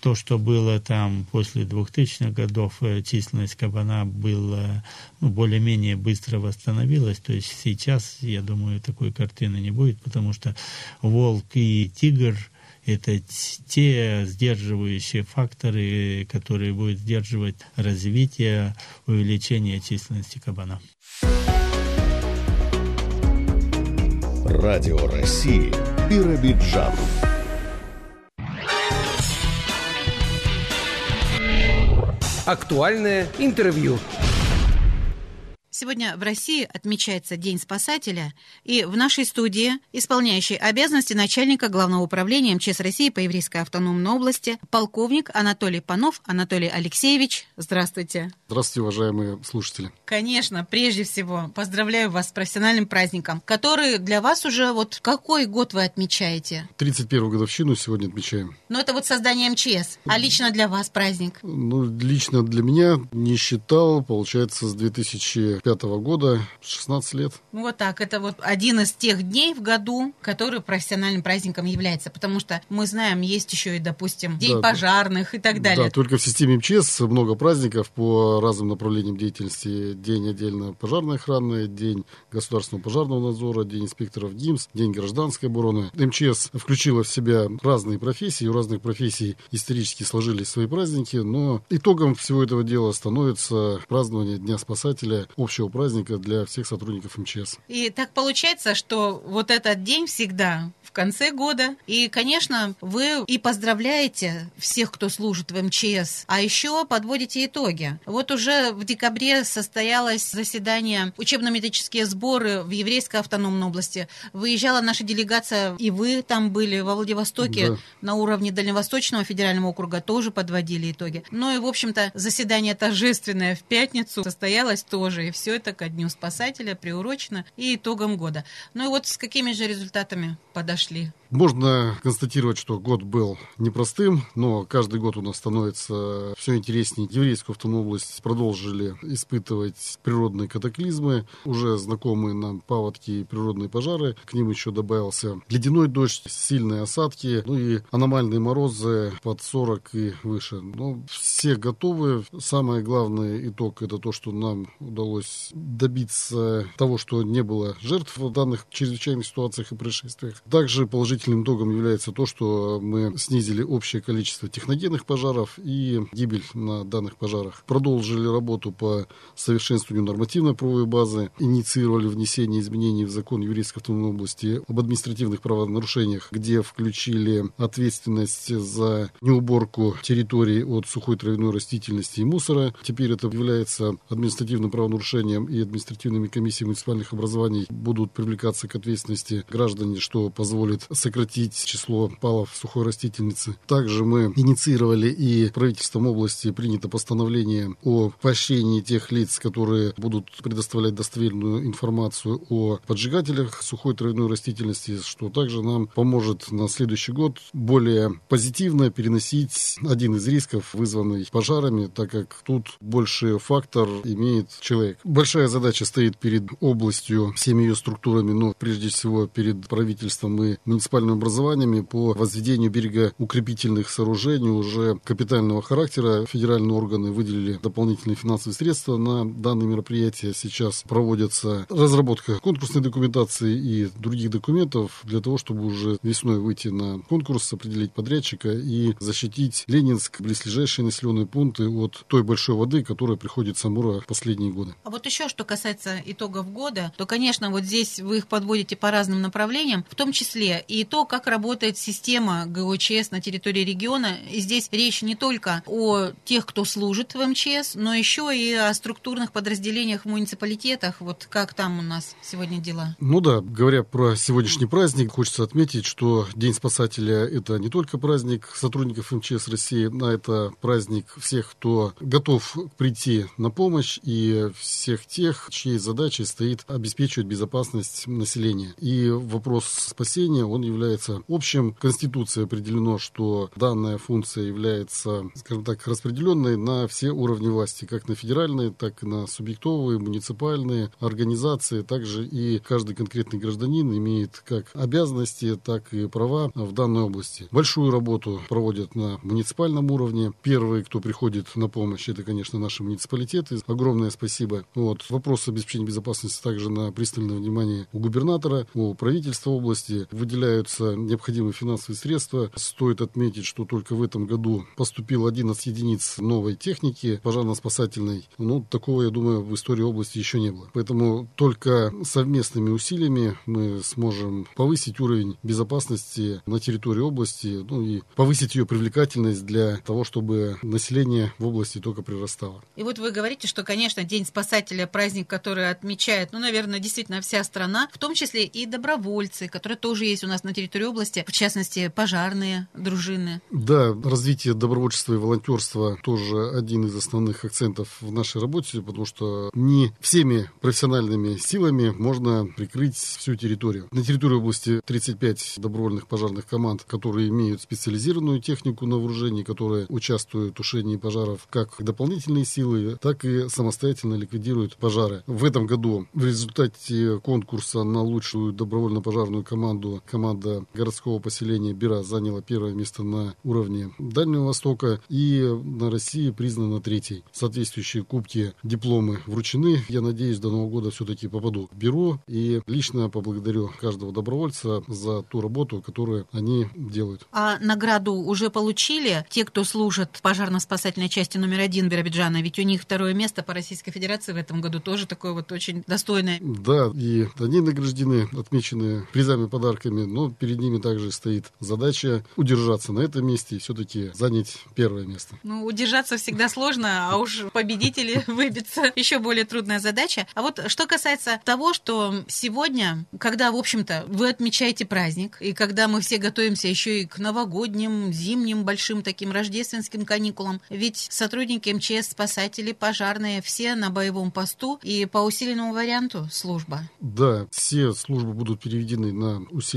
то, что было там после 2000-х годов, э, численность кабана была ну, более-менее быстро восстановилась. То есть сейчас, я думаю, такой картины не будет, потому что волк и тигр – это те сдерживающие факторы, которые будут сдерживать развитие, увеличение численности кабана.
Радио России Биробиджан.
Актуальное интервью.
Сегодня в России отмечается День спасателя, и в нашей студии исполняющий обязанности начальника Главного управления МЧС России по Еврейской автономной области полковник Анатолий Панов Анатолий Алексеевич. Здравствуйте.
Здравствуйте, уважаемые слушатели.
Конечно, прежде всего поздравляю вас с профессиональным праздником, который для вас уже вот какой год вы отмечаете?
31-ю годовщину сегодня отмечаем.
Ну это вот создание МЧС, а лично для вас праздник?
Ну, лично для меня не считал, получается, с 2005 2005 года, 16 лет.
Вот так, это вот один из тех дней в году, который профессиональным праздником является, потому что мы знаем, есть еще и, допустим, День да, пожарных и так далее.
Да, только в системе МЧС много праздников по разным направлениям деятельности. День отдельно пожарной охраны, День государственного пожарного надзора, День инспекторов ГИМС, День гражданской обороны. МЧС включила в себя разные профессии, у разных профессий исторически сложились свои праздники, но итогом всего этого дела становится празднование Дня спасателя общего общего праздника для всех сотрудников МЧС.
И так получается, что вот этот день всегда в конце года. И, конечно, вы и поздравляете всех, кто служит в МЧС, а еще подводите итоги. Вот уже в декабре состоялось заседание учебно-методические сборы в Еврейской автономной области. Выезжала наша делегация, и вы там были во Владивостоке да. на уровне Дальневосточного федерального округа, тоже подводили итоги. Ну и, в общем-то, заседание торжественное в пятницу состоялось тоже, и все все это ко Дню Спасателя приурочено и итогам года. Ну и вот с какими же результатами подошли
можно констатировать, что год был непростым, но каждый год у нас становится все интереснее. Еврейскую автономную область продолжили испытывать природные катаклизмы, уже знакомые нам паводки и природные пожары. К ним еще добавился ледяной дождь, сильные осадки, ну и аномальные морозы под 40 и выше. Но все готовы. Самый главный итог это то, что нам удалось добиться того, что не было жертв в данных чрезвычайных ситуациях и происшествиях. Также положительно положительным итогом является то, что мы снизили общее количество техногенных пожаров и гибель на данных пожарах. Продолжили работу по совершенствованию нормативной правовой базы, инициировали внесение изменений в закон Еврейской автономной области об административных правонарушениях, где включили ответственность за неуборку территории от сухой травяной растительности и мусора. Теперь это является административным правонарушением и административными комиссиями муниципальных образований будут привлекаться к ответственности граждане, что позволит сократить сократить число палов сухой растительницы. Также мы инициировали и правительством области принято постановление о поощрении тех лиц, которые будут предоставлять достоверную информацию о поджигателях сухой травяной растительности, что также нам поможет на следующий год более позитивно переносить один из рисков, вызванный пожарами, так как тут больше фактор имеет человек. Большая задача стоит перед областью, всеми ее структурами, но прежде всего перед правительством и муниципальными образованиями по возведению берега укрепительных сооружений уже капитального характера. Федеральные органы выделили дополнительные финансовые средства на данные мероприятия. Сейчас проводится разработка конкурсной документации и других документов для того, чтобы уже весной выйти на конкурс, определить подрядчика и защитить Ленинск, близлежащие населенные пункты от той большой воды, которая приходит с Амура в последние годы.
А вот еще что касается итогов года, то, конечно, вот здесь вы их подводите по разным направлениям, в том числе и то, как работает система ГОЧС на территории региона. И здесь речь не только о тех, кто служит в МЧС, но еще и о структурных подразделениях в муниципалитетах. Вот как там у нас сегодня дела?
Ну да, говоря про сегодняшний праздник, хочется отметить, что День спасателя – это не только праздник сотрудников МЧС России, а это праздник всех, кто готов прийти на помощь и всех тех, чьей задачей стоит обеспечивать безопасность населения. И вопрос спасения, он является общим. Конституцией определено, что данная функция является, скажем так, распределенной на все уровни власти, как на федеральные, так и на субъектовые, муниципальные организации. Также и каждый конкретный гражданин имеет как обязанности, так и права в данной области. Большую работу проводят на муниципальном уровне. Первые, кто приходит на помощь, это, конечно, наши муниципалитеты. Огромное спасибо. Вот. Вопрос обеспечения безопасности также на пристальное внимание у губернатора, у правительства области. Выделяются необходимые финансовые средства. Стоит отметить, что только в этом году поступило 11 единиц новой техники пожарно-спасательной. Ну, такого, я думаю, в истории области еще не было. Поэтому только совместными усилиями мы сможем повысить уровень безопасности на территории области, ну и повысить ее привлекательность для того, чтобы население в области только прирастало.
И вот вы говорите, что, конечно, День спасателя праздник, который отмечает, ну, наверное, действительно вся страна, в том числе и добровольцы, которые тоже есть у нас на территории области, в частности, пожарные дружины.
Да, развитие добровольчества и волонтерства тоже один из основных акцентов в нашей работе, потому что не всеми профессиональными силами можно прикрыть всю территорию. На территории области 35 добровольных пожарных команд, которые имеют специализированную технику на вооружении, которые участвуют в тушении пожаров как дополнительные силы, так и самостоятельно ликвидируют пожары. В этом году в результате конкурса на лучшую добровольно-пожарную команду команда городского поселения Бира заняла первое место на уровне Дальнего Востока и на России признана третьей. Соответствующие кубки, дипломы вручены. Я надеюсь, до Нового года все-таки попаду в Бюро и лично поблагодарю каждого добровольца за ту работу, которую они делают.
А награду уже получили те, кто служит пожарно-спасательной части номер один Биробиджана? Ведь у них второе место по Российской Федерации в этом году тоже такое вот очень достойное.
Да, и они награждены, отмечены призами, подарками, но перед ними также стоит задача удержаться на этом месте и все-таки занять первое место.
Ну, удержаться всегда сложно, а уж победители выбиться еще более трудная задача. А вот что касается того, что сегодня, когда, в общем-то, вы отмечаете праздник, и когда мы все готовимся еще и к новогодним, зимним, большим таким рождественским каникулам, ведь сотрудники МЧС, спасатели, пожарные, все на боевом посту и по усиленному варианту служба.
Да, все службы будут переведены на усиленный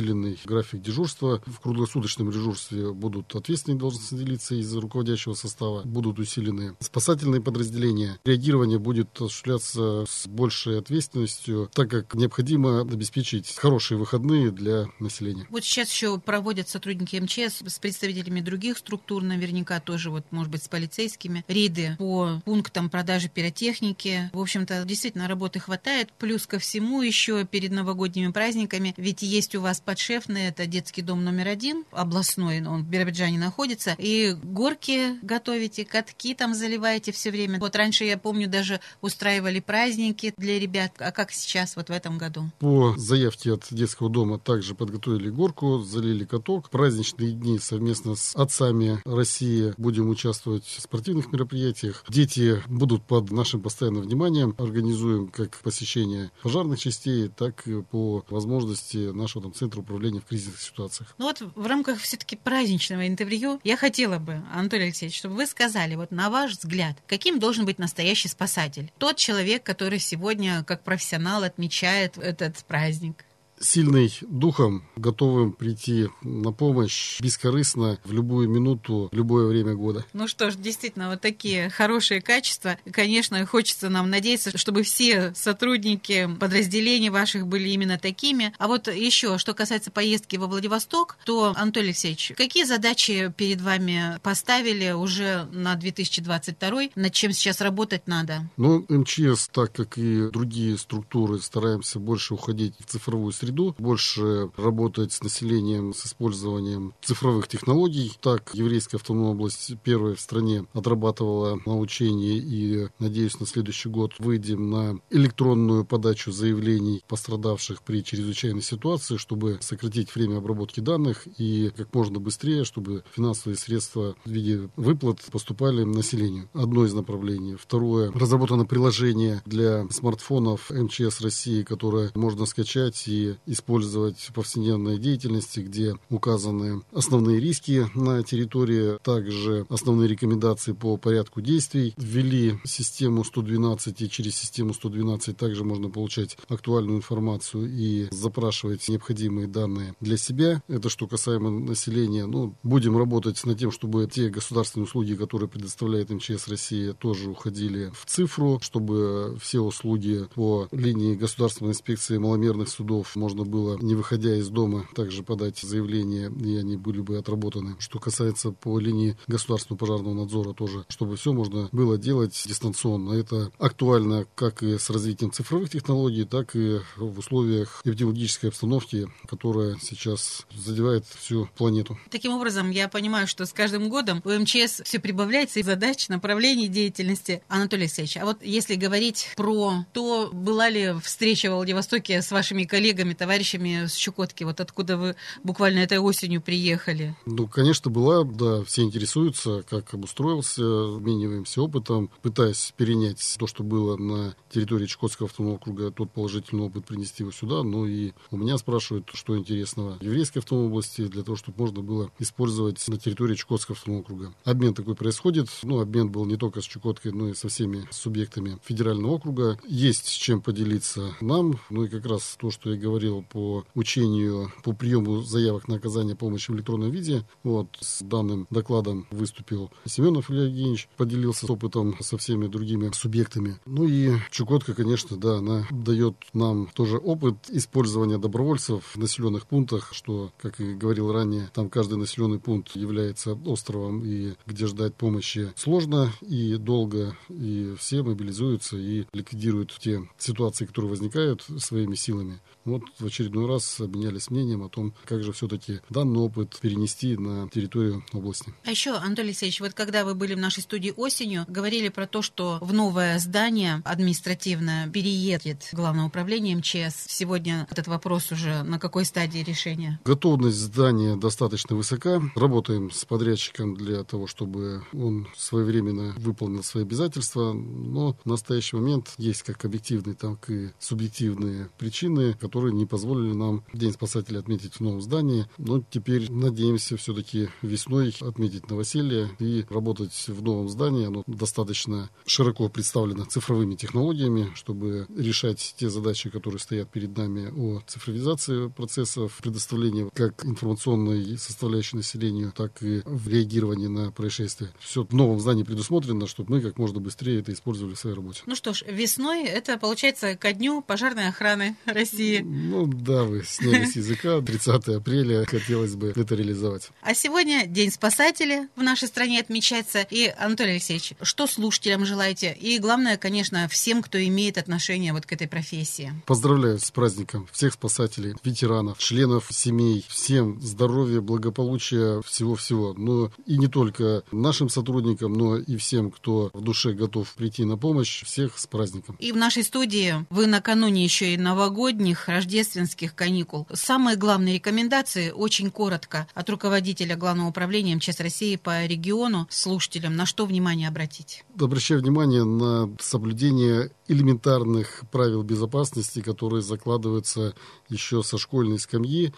график дежурства. В круглосуточном дежурстве будут ответственные должностные лица из руководящего состава, будут усилены спасательные подразделения. Реагирование будет осуществляться с большей ответственностью, так как необходимо обеспечить хорошие выходные для населения.
Вот сейчас еще проводят сотрудники МЧС с представителями других структур, наверняка тоже, вот, может быть, с полицейскими, рейды по пунктам продажи пиротехники. В общем-то, действительно, работы хватает. Плюс ко всему еще перед новогодними праздниками, ведь есть у вас подшефный, это детский дом номер один, областной, он в Биробиджане находится, и горки готовите, катки там заливаете все время. Вот раньше, я помню, даже устраивали праздники для ребят, а как сейчас, вот в этом году?
По заявке от детского дома также подготовили горку, залили каток. Праздничные дни совместно с отцами России будем участвовать в спортивных мероприятиях. Дети будут под нашим постоянным вниманием. Организуем как посещение пожарных частей, так и по возможности нашего там, центра управления в кризисных ситуациях.
Ну вот в рамках все-таки праздничного интервью я хотела бы, Анатолий Алексеевич, чтобы вы сказали, вот на ваш взгляд, каким должен быть настоящий спасатель? Тот человек, который сегодня как профессионал отмечает этот праздник.
Сильный духом, готовым прийти на помощь бескорыстно в любую минуту, в любое время года.
Ну что ж, действительно, вот такие хорошие качества. Конечно, хочется нам надеяться, чтобы все сотрудники подразделений ваших были именно такими. А вот еще, что касается поездки во Владивосток, то, Анатолий Алексеевич, какие задачи перед вами поставили уже на 2022, над чем сейчас работать надо?
Ну, МЧС, так как и другие структуры, стараемся больше уходить в цифровую среду, больше работать с населением с использованием цифровых технологий. Так, еврейская автономная область первая в стране отрабатывала научение и, надеюсь, на следующий год выйдем на электронную подачу заявлений пострадавших при чрезвычайной ситуации, чтобы сократить время обработки данных и как можно быстрее, чтобы финансовые средства в виде выплат поступали населению. Одно из направлений. Второе. Разработано приложение для смартфонов МЧС России, которое можно скачать и использовать в повседневной деятельности, где указаны основные риски на территории, также основные рекомендации по порядку действий. Ввели систему 112 и через систему 112 также можно получать актуальную информацию и запрашивать необходимые данные для себя. Это что касаемо населения. Ну, будем работать над тем, чтобы те государственные услуги, которые предоставляет МЧС России, тоже уходили в цифру, чтобы все услуги по линии государственной инспекции маломерных судов можно было, не выходя из дома, также подать заявление, и они были бы отработаны. Что касается по линии государственного пожарного надзора тоже, чтобы все можно было делать дистанционно. Это актуально как и с развитием цифровых технологий, так и в условиях эпидемиологической обстановки, которая сейчас задевает всю планету.
Таким образом, я понимаю, что с каждым годом у МЧС все прибавляется и задач, направлений деятельности. Анатолий Алексеевич, а вот если говорить про то, была ли встреча в Владивостоке с вашими коллегами, товарищами с Чукотки, вот откуда вы буквально этой осенью приехали?
Ну, конечно, была, да, все интересуются, как обустроился, обмениваемся опытом, пытаясь перенять то, что было на территории Чукотского автономного округа, тот положительный опыт принести его сюда, ну и у меня спрашивают, что интересного в еврейской автономной области, для того, чтобы можно было использовать на территории Чукотского автономного округа. Обмен такой происходит, ну, обмен был не только с Чукоткой, но и со всеми субъектами федерального округа. Есть с чем поделиться нам, ну и как раз то, что я говорил по учению, по приему заявок на оказание помощи в электронном виде. Вот с данным докладом выступил Семенов Илья Евгеньевич, поделился опытом со всеми другими субъектами. Ну и Чукотка, конечно, да, она дает нам тоже опыт использования добровольцев в населенных пунктах, что, как и говорил ранее, там каждый населенный пункт является островом, и где ждать помощи сложно и долго, и все мобилизуются и ликвидируют те ситуации, которые возникают своими силами. Вот в очередной раз обменялись мнением о том, как же все-таки данный опыт перенести на территорию области.
А еще, Анатолий Алексеевич, вот когда вы были в нашей студии осенью, говорили про то, что в новое здание административное переедет Главное управление МЧС. Сегодня этот вопрос уже на какой стадии решения?
Готовность здания достаточно высока. Работаем с подрядчиком для того, чтобы он своевременно выполнил свои обязательства. Но в настоящий момент есть как объективные, так и субъективные причины, которые которые не позволили нам День спасателя отметить в новом здании. Но теперь надеемся все-таки весной отметить новоселье и работать в новом здании. Оно достаточно широко представлено цифровыми технологиями, чтобы решать те задачи, которые стоят перед нами о цифровизации процессов, предоставлении как информационной составляющей населению, так и в реагировании на происшествия. Все в новом здании предусмотрено, чтобы мы как можно быстрее это использовали в своей работе.
Ну что ж, весной это получается ко дню пожарной охраны России.
Ну да, вы сняли с языка. 30 апреля хотелось бы это реализовать.
А сегодня День спасателя в нашей стране отмечается. И, Анатолий Алексеевич, что слушателям желаете? И главное, конечно, всем, кто имеет отношение вот к этой профессии.
Поздравляю с праздником всех спасателей, ветеранов, членов семей. Всем здоровья, благополучия, всего-всего. Но и не только нашим сотрудникам, но и всем, кто в душе готов прийти на помощь. Всех с праздником.
И в нашей студии вы накануне еще и новогодних рождественских каникул. Самые главные рекомендации, очень коротко, от руководителя Главного управления МЧС России по региону слушателям, на что внимание обратить?
Обращаю внимание на соблюдение элементарных правил безопасности, которые закладываются еще со школьной скамьи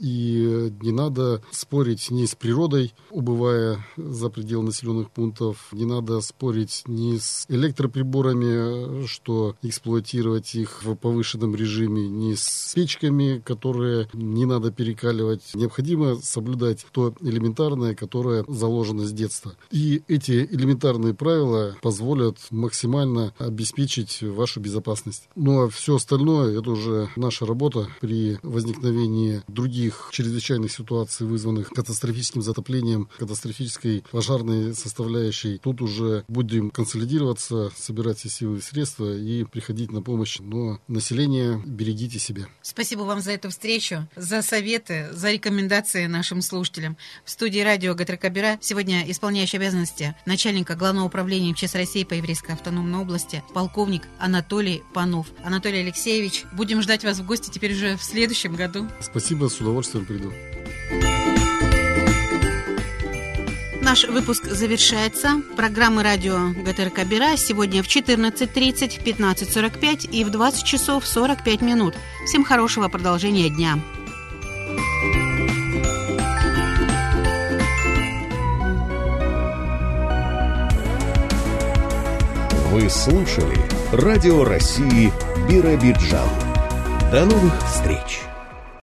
И не надо спорить ни с природой, убывая за пределы населенных пунктов, не надо спорить ни с электроприборами, что эксплуатировать их в повышенном режиме, ни с печками, которые не надо перекаливать. Необходимо соблюдать то элементарное, которое заложено с детства. И эти элементарные правила позволят максимально обеспечить вашу безопасность. Ну а все остальное это уже наша работа при возникновении других чрезвычайных ситуаций, вызванных катастрофическим затоплением, катастрофической пожарной составляющей. Тут уже будем консолидироваться, собирать все силы и средства и приходить на помощь. Но население берегите себя.
Спасибо вам за эту встречу, за советы, за рекомендации нашим слушателям. В студии радио Гатракабира сегодня исполняющий обязанности начальника Главного управления МЧС России по Еврейской автономной области полковник Анатолий Панов. Анатолий Алексеевич, будем ждать вас в гости теперь уже в следующем году.
Спасибо, с удовольствием приду.
Наш выпуск завершается. Программы радио ГТРК Бира сегодня в 14.30, 15.45 и в 20 часов 45 минут. Всем хорошего продолжения дня.
Вы слушали Радио России Биробиджан. До новых встреч!